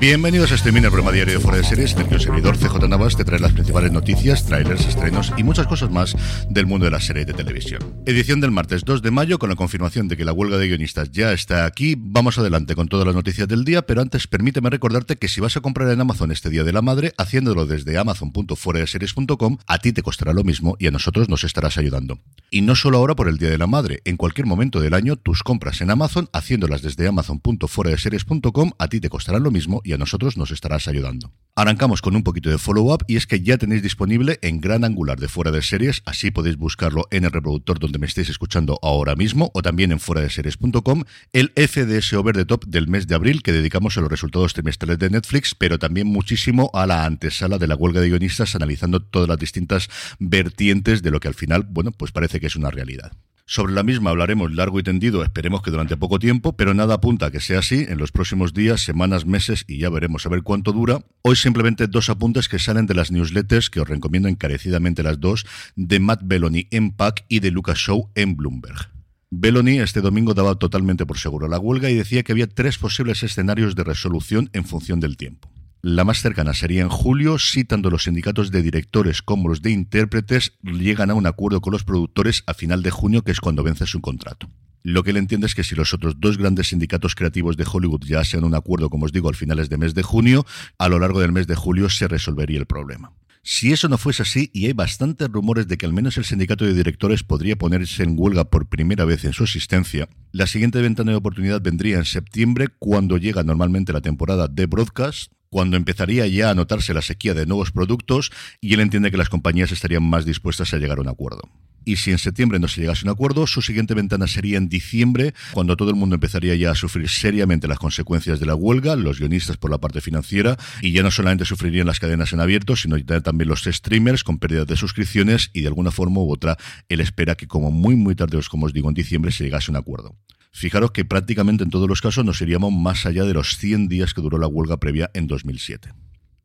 Bienvenidos a este mini programa diario de Fuera de Series, en el que el servidor CJ Navas te trae las principales noticias, trailers, estrenos y muchas cosas más del mundo de la serie de televisión. Edición del martes 2 de mayo, con la confirmación de que la huelga de guionistas ya está aquí. Vamos adelante con todas las noticias del día, pero antes permíteme recordarte que si vas a comprar en Amazon este Día de la Madre, haciéndolo desde amazon.fueradeseries.com, a ti te costará lo mismo y a nosotros nos estarás ayudando. Y no solo ahora por el Día de la Madre, en cualquier momento del año, tus compras en Amazon, haciéndolas desde amazon.fueradeseries.com, a ti te costarán lo mismo y a nosotros nos estarás ayudando. Arrancamos con un poquito de follow-up y es que ya tenéis disponible en gran angular de fuera de series, así podéis buscarlo en el reproductor donde me estéis escuchando ahora mismo o también en fuera de series.com, el FDS Over the Top del mes de abril que dedicamos a los resultados trimestrales de Netflix, pero también muchísimo a la antesala de la huelga de guionistas analizando todas las distintas vertientes de lo que al final, bueno, pues parece que es una realidad. Sobre la misma hablaremos largo y tendido, esperemos que durante poco tiempo, pero nada apunta a que sea así en los próximos días, semanas, meses y ya veremos a ver cuánto dura. Hoy simplemente dos apuntes que salen de las newsletters, que os recomiendo encarecidamente las dos, de Matt Belloni en Pack y de Lucas Show en Bloomberg. Belloni este domingo daba totalmente por seguro la huelga y decía que había tres posibles escenarios de resolución en función del tiempo. La más cercana sería en julio, si tanto los sindicatos de directores como los de intérpretes llegan a un acuerdo con los productores a final de junio, que es cuando vence su contrato. Lo que él entiende es que si los otros dos grandes sindicatos creativos de Hollywood ya sean un acuerdo, como os digo, al finales de mes de junio, a lo largo del mes de julio se resolvería el problema. Si eso no fuese así, y hay bastantes rumores de que al menos el sindicato de directores podría ponerse en huelga por primera vez en su existencia, la siguiente ventana de oportunidad vendría en septiembre, cuando llega normalmente la temporada de broadcast, cuando empezaría ya a notarse la sequía de nuevos productos y él entiende que las compañías estarían más dispuestas a llegar a un acuerdo. Y si en septiembre no se llegase a un acuerdo, su siguiente ventana sería en diciembre, cuando todo el mundo empezaría ya a sufrir seriamente las consecuencias de la huelga, los guionistas por la parte financiera, y ya no solamente sufrirían las cadenas en abierto, sino también los streamers con pérdidas de suscripciones y de alguna forma u otra él espera que como muy muy tarde, como os digo, en diciembre se llegase a un acuerdo. Fijaros que prácticamente en todos los casos nos iríamos más allá de los 100 días que duró la huelga previa en 2007.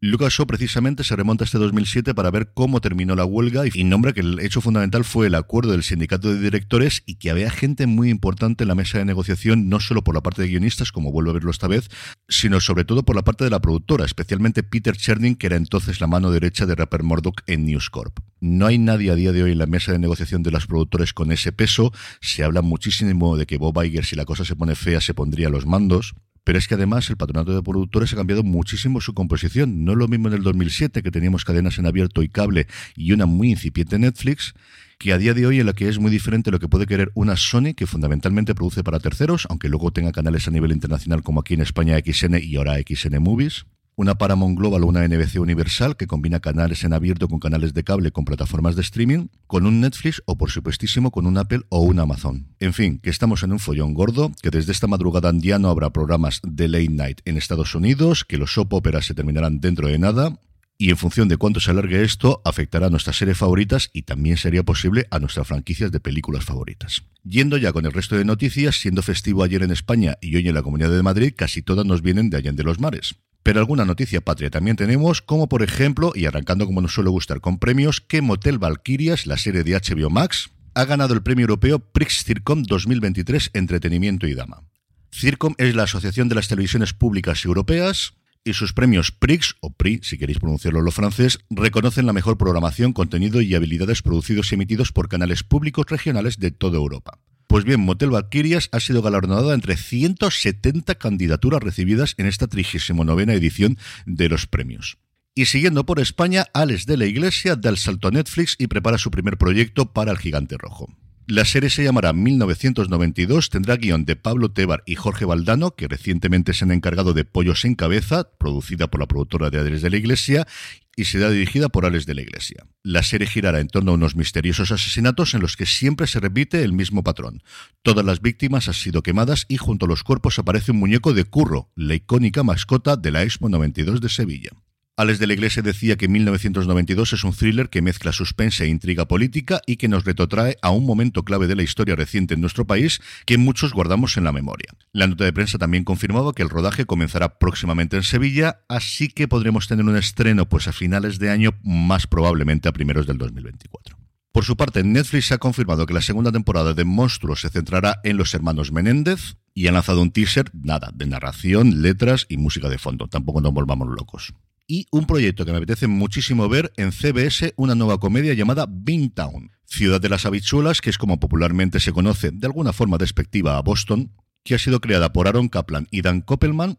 Lucas Shaw precisamente se remonta a este 2007 para ver cómo terminó la huelga y nombra que el hecho fundamental fue el acuerdo del sindicato de directores y que había gente muy importante en la mesa de negociación, no solo por la parte de guionistas, como vuelvo a verlo esta vez, sino sobre todo por la parte de la productora, especialmente Peter Cherning, que era entonces la mano derecha de Rapper Murdoch en News Corp. No hay nadie a día de hoy en la mesa de negociación de los productores con ese peso. Se habla muchísimo de que Bob Iger, si la cosa se pone fea, se pondría a los mandos. Pero es que además el patronato de productores ha cambiado muchísimo su composición. No es lo mismo en el 2007, que teníamos cadenas en abierto y cable y una muy incipiente Netflix, que a día de hoy en la que es muy diferente lo que puede querer una Sony, que fundamentalmente produce para terceros, aunque luego tenga canales a nivel internacional como aquí en España XN y ahora XN Movies. Una Paramount Global o una NBC Universal que combina canales en abierto con canales de cable con plataformas de streaming, con un Netflix o por supuestísimo con un Apple o un Amazon. En fin, que estamos en un follón gordo, que desde esta madrugada ya no habrá programas de late night en Estados Unidos, que los soap operas se terminarán dentro de nada, y en función de cuánto se alargue esto, afectará a nuestras series favoritas y también sería posible a nuestras franquicias de películas favoritas. Yendo ya con el resto de noticias, siendo festivo ayer en España y hoy en la Comunidad de Madrid, casi todas nos vienen de allá de los mares. Pero alguna noticia patria también tenemos, como por ejemplo, y arrancando como nos suele gustar con premios, que Motel Valkyrias, la serie de HBO Max, ha ganado el premio europeo Prix Circom 2023 Entretenimiento y Dama. Circom es la Asociación de las Televisiones Públicas Europeas y sus premios Prix, o PRI, si queréis pronunciarlo en lo francés, reconocen la mejor programación, contenido y habilidades producidos y emitidos por canales públicos regionales de toda Europa. Pues bien, Motel Valkyrias ha sido galardonada entre 170 candidaturas recibidas en esta 39 edición de los premios. Y siguiendo por España, Alex de la Iglesia da el salto a Netflix y prepara su primer proyecto para el Gigante Rojo. La serie se llamará 1992, tendrá guion de Pablo Tebar y Jorge Valdano, que recientemente se han encargado de Pollos en Cabeza, producida por la productora de Alex de la Iglesia, y será dirigida por Alex de la Iglesia. La serie girará en torno a unos misteriosos asesinatos en los que siempre se repite el mismo patrón. Todas las víctimas han sido quemadas y junto a los cuerpos aparece un muñeco de Curro, la icónica mascota de la Expo 92 de Sevilla. Alex de la Iglesia decía que 1992 es un thriller que mezcla suspense e intriga política y que nos retrotrae a un momento clave de la historia reciente en nuestro país que muchos guardamos en la memoria. La nota de prensa también confirmaba que el rodaje comenzará próximamente en Sevilla, así que podremos tener un estreno pues a finales de año, más probablemente a primeros del 2024. Por su parte, Netflix ha confirmado que la segunda temporada de Monstruos se centrará en los hermanos Menéndez y ha lanzado un teaser, nada, de narración, letras y música de fondo. Tampoco nos volvamos locos y un proyecto que me apetece muchísimo ver en CBS, una nueva comedia llamada Beantown, Ciudad de las Habichuelas, que es como popularmente se conoce de alguna forma despectiva a Boston, que ha sido creada por Aaron Kaplan y Dan Koppelman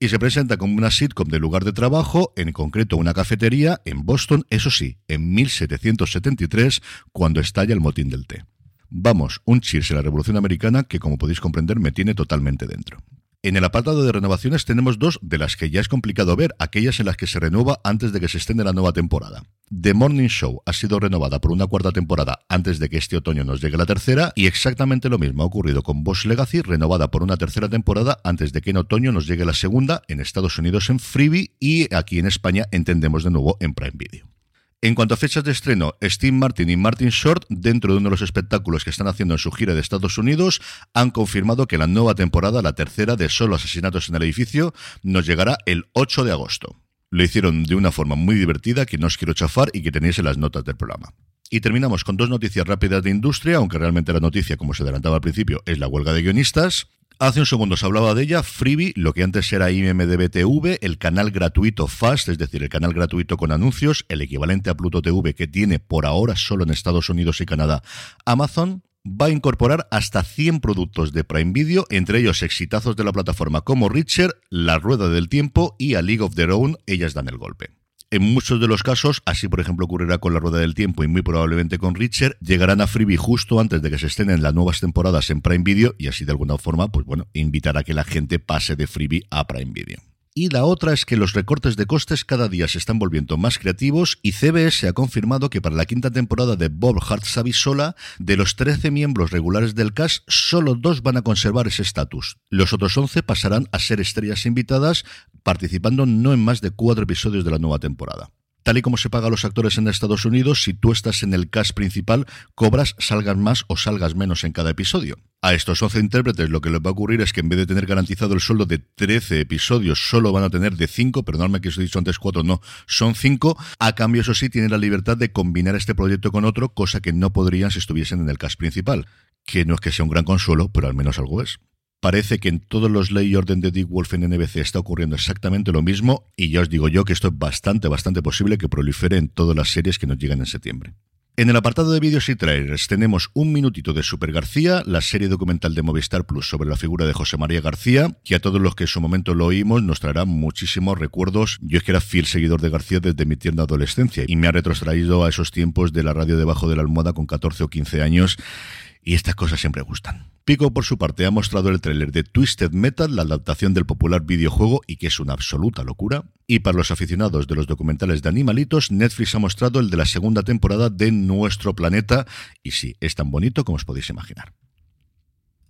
y se presenta como una sitcom de lugar de trabajo, en concreto una cafetería en Boston, eso sí, en 1773, cuando estalla el motín del té. Vamos, un cheers a la Revolución Americana que, como podéis comprender, me tiene totalmente dentro. En el apartado de renovaciones tenemos dos de las que ya es complicado ver, aquellas en las que se renueva antes de que se extienda la nueva temporada. The Morning Show ha sido renovada por una cuarta temporada antes de que este otoño nos llegue la tercera y exactamente lo mismo ha ocurrido con Bosch Legacy, renovada por una tercera temporada antes de que en otoño nos llegue la segunda en Estados Unidos en Freebie y aquí en España entendemos de nuevo en Prime Video. En cuanto a fechas de estreno, Steve Martin y Martin Short, dentro de uno de los espectáculos que están haciendo en su gira de Estados Unidos, han confirmado que la nueva temporada, la tercera de Solo Asesinatos en el Edificio, nos llegará el 8 de agosto. Lo hicieron de una forma muy divertida que no os quiero chafar y que tenéis en las notas del programa. Y terminamos con dos noticias rápidas de industria, aunque realmente la noticia, como se adelantaba al principio, es la huelga de guionistas. Hace un segundo se hablaba de ella, Freebie, lo que antes era IMDB el canal gratuito Fast, es decir, el canal gratuito con anuncios, el equivalente a Pluto TV que tiene por ahora solo en Estados Unidos y Canadá Amazon, va a incorporar hasta 100 productos de Prime Video, entre ellos exitazos de la plataforma como Richard, La Rueda del Tiempo y A League of Their Own, ellas dan el golpe. En muchos de los casos, así por ejemplo ocurrirá con la Rueda del Tiempo y muy probablemente con Richard, llegarán a Freebie justo antes de que se estén en las nuevas temporadas en Prime Video y así de alguna forma, pues bueno, invitar a que la gente pase de Freebie a Prime Video y la otra es que los recortes de costes cada día se están volviendo más creativos y CBS ha confirmado que para la quinta temporada de Bob Hart Sola, de los 13 miembros regulares del cast, solo dos van a conservar ese estatus. Los otros 11 pasarán a ser estrellas invitadas, participando no en más de cuatro episodios de la nueva temporada tal y como se paga a los actores en Estados Unidos, si tú estás en el cast principal, cobras, salgas más o salgas menos en cada episodio. A estos 11 intérpretes lo que les va a ocurrir es que en vez de tener garantizado el sueldo de 13 episodios, solo van a tener de 5, perdóname que os he dicho antes 4, no, son 5. A cambio, eso sí, tienen la libertad de combinar este proyecto con otro, cosa que no podrían si estuviesen en el cast principal. Que no es que sea un gran consuelo, pero al menos algo es. Parece que en todos los ley orden de Dick Wolf en NBC está ocurriendo exactamente lo mismo y ya os digo yo que esto es bastante, bastante posible que prolifere en todas las series que nos llegan en septiembre. En el apartado de vídeos y trailers tenemos un minutito de Super García, la serie documental de Movistar Plus sobre la figura de José María García, que a todos los que en su momento lo oímos nos traerá muchísimos recuerdos. Yo es que era fiel seguidor de García desde mi tierna adolescencia y me ha retrotraído a esos tiempos de la radio debajo de la almohada con 14 o 15 años Y estas cosas siempre gustan. Pico, por su parte, ha mostrado el tráiler de Twisted Metal, la adaptación del popular videojuego y que es una absoluta locura. Y para los aficionados de los documentales de animalitos, Netflix ha mostrado el de la segunda temporada de Nuestro Planeta. Y sí, es tan bonito como os podéis imaginar.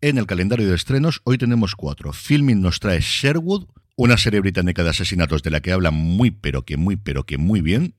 En el calendario de estrenos, hoy tenemos cuatro. Filming nos trae Sherwood, una serie británica de asesinatos de la que habla muy pero que muy pero que muy bien.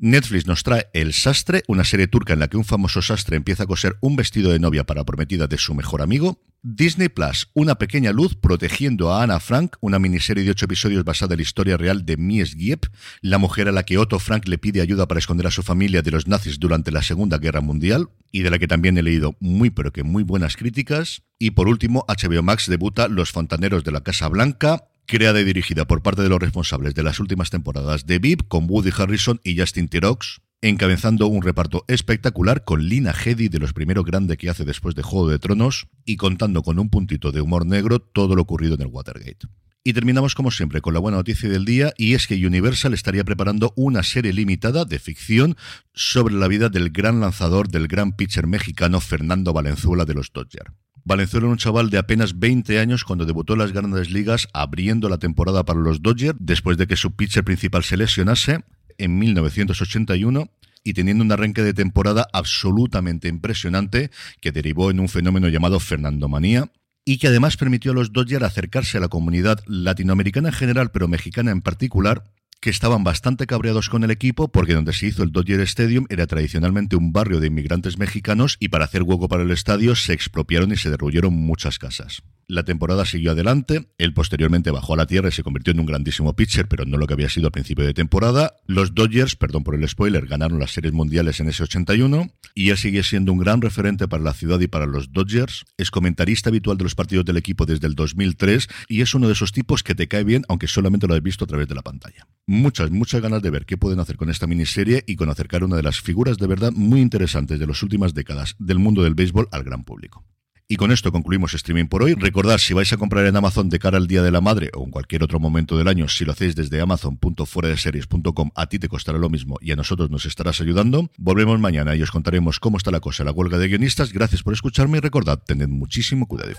Netflix nos trae El Sastre, una serie turca en la que un famoso sastre empieza a coser un vestido de novia para prometida de su mejor amigo. Disney Plus, Una pequeña luz protegiendo a Anna Frank, una miniserie de ocho episodios basada en la historia real de Mies Giep, la mujer a la que Otto Frank le pide ayuda para esconder a su familia de los nazis durante la Segunda Guerra Mundial, y de la que también he leído muy pero que muy buenas críticas. Y por último, HBO Max debuta Los Fontaneros de la Casa Blanca, creada y dirigida por parte de los responsables de las últimas temporadas de VIP, con Woody Harrison y Justin Tirox, encabezando un reparto espectacular con Lina Headey de los primeros grandes que hace después de Juego de Tronos y contando con un puntito de humor negro todo lo ocurrido en el Watergate. Y terminamos como siempre con la buena noticia del día y es que Universal estaría preparando una serie limitada de ficción sobre la vida del gran lanzador del gran pitcher mexicano Fernando Valenzuela de los Dodgers. Valenzuela era un chaval de apenas 20 años cuando debutó en las grandes ligas abriendo la temporada para los Dodgers después de que su pitcher principal se lesionase en 1981 y teniendo un arranque de temporada absolutamente impresionante que derivó en un fenómeno llamado Fernandomanía y que además permitió a los Dodgers acercarse a la comunidad latinoamericana en general, pero mexicana en particular, que estaban bastante cabreados con el equipo porque donde se hizo el Dodger Stadium era tradicionalmente un barrio de inmigrantes mexicanos y para hacer hueco para el estadio se expropiaron y se derruyeron muchas casas. La temporada siguió adelante, él posteriormente bajó a la tierra y se convirtió en un grandísimo pitcher, pero no lo que había sido al principio de temporada. Los Dodgers, perdón por el spoiler, ganaron las series mundiales en ese 81 y él sigue siendo un gran referente para la ciudad y para los Dodgers. Es comentarista habitual de los partidos del equipo desde el 2003 y es uno de esos tipos que te cae bien aunque solamente lo has visto a través de la pantalla. Muchas, muchas ganas de ver qué pueden hacer con esta miniserie y con acercar una de las figuras de verdad muy interesantes de las últimas décadas del mundo del béisbol al gran público. Y con esto concluimos streaming por hoy. Recordad, si vais a comprar en Amazon de cara al Día de la Madre o en cualquier otro momento del año, si lo hacéis desde amazon.fueradeseries.com, a ti te costará lo mismo y a nosotros nos estarás ayudando. Volvemos mañana y os contaremos cómo está la cosa la huelga de guionistas. Gracias por escucharme y recordad, tened muchísimo cuidado.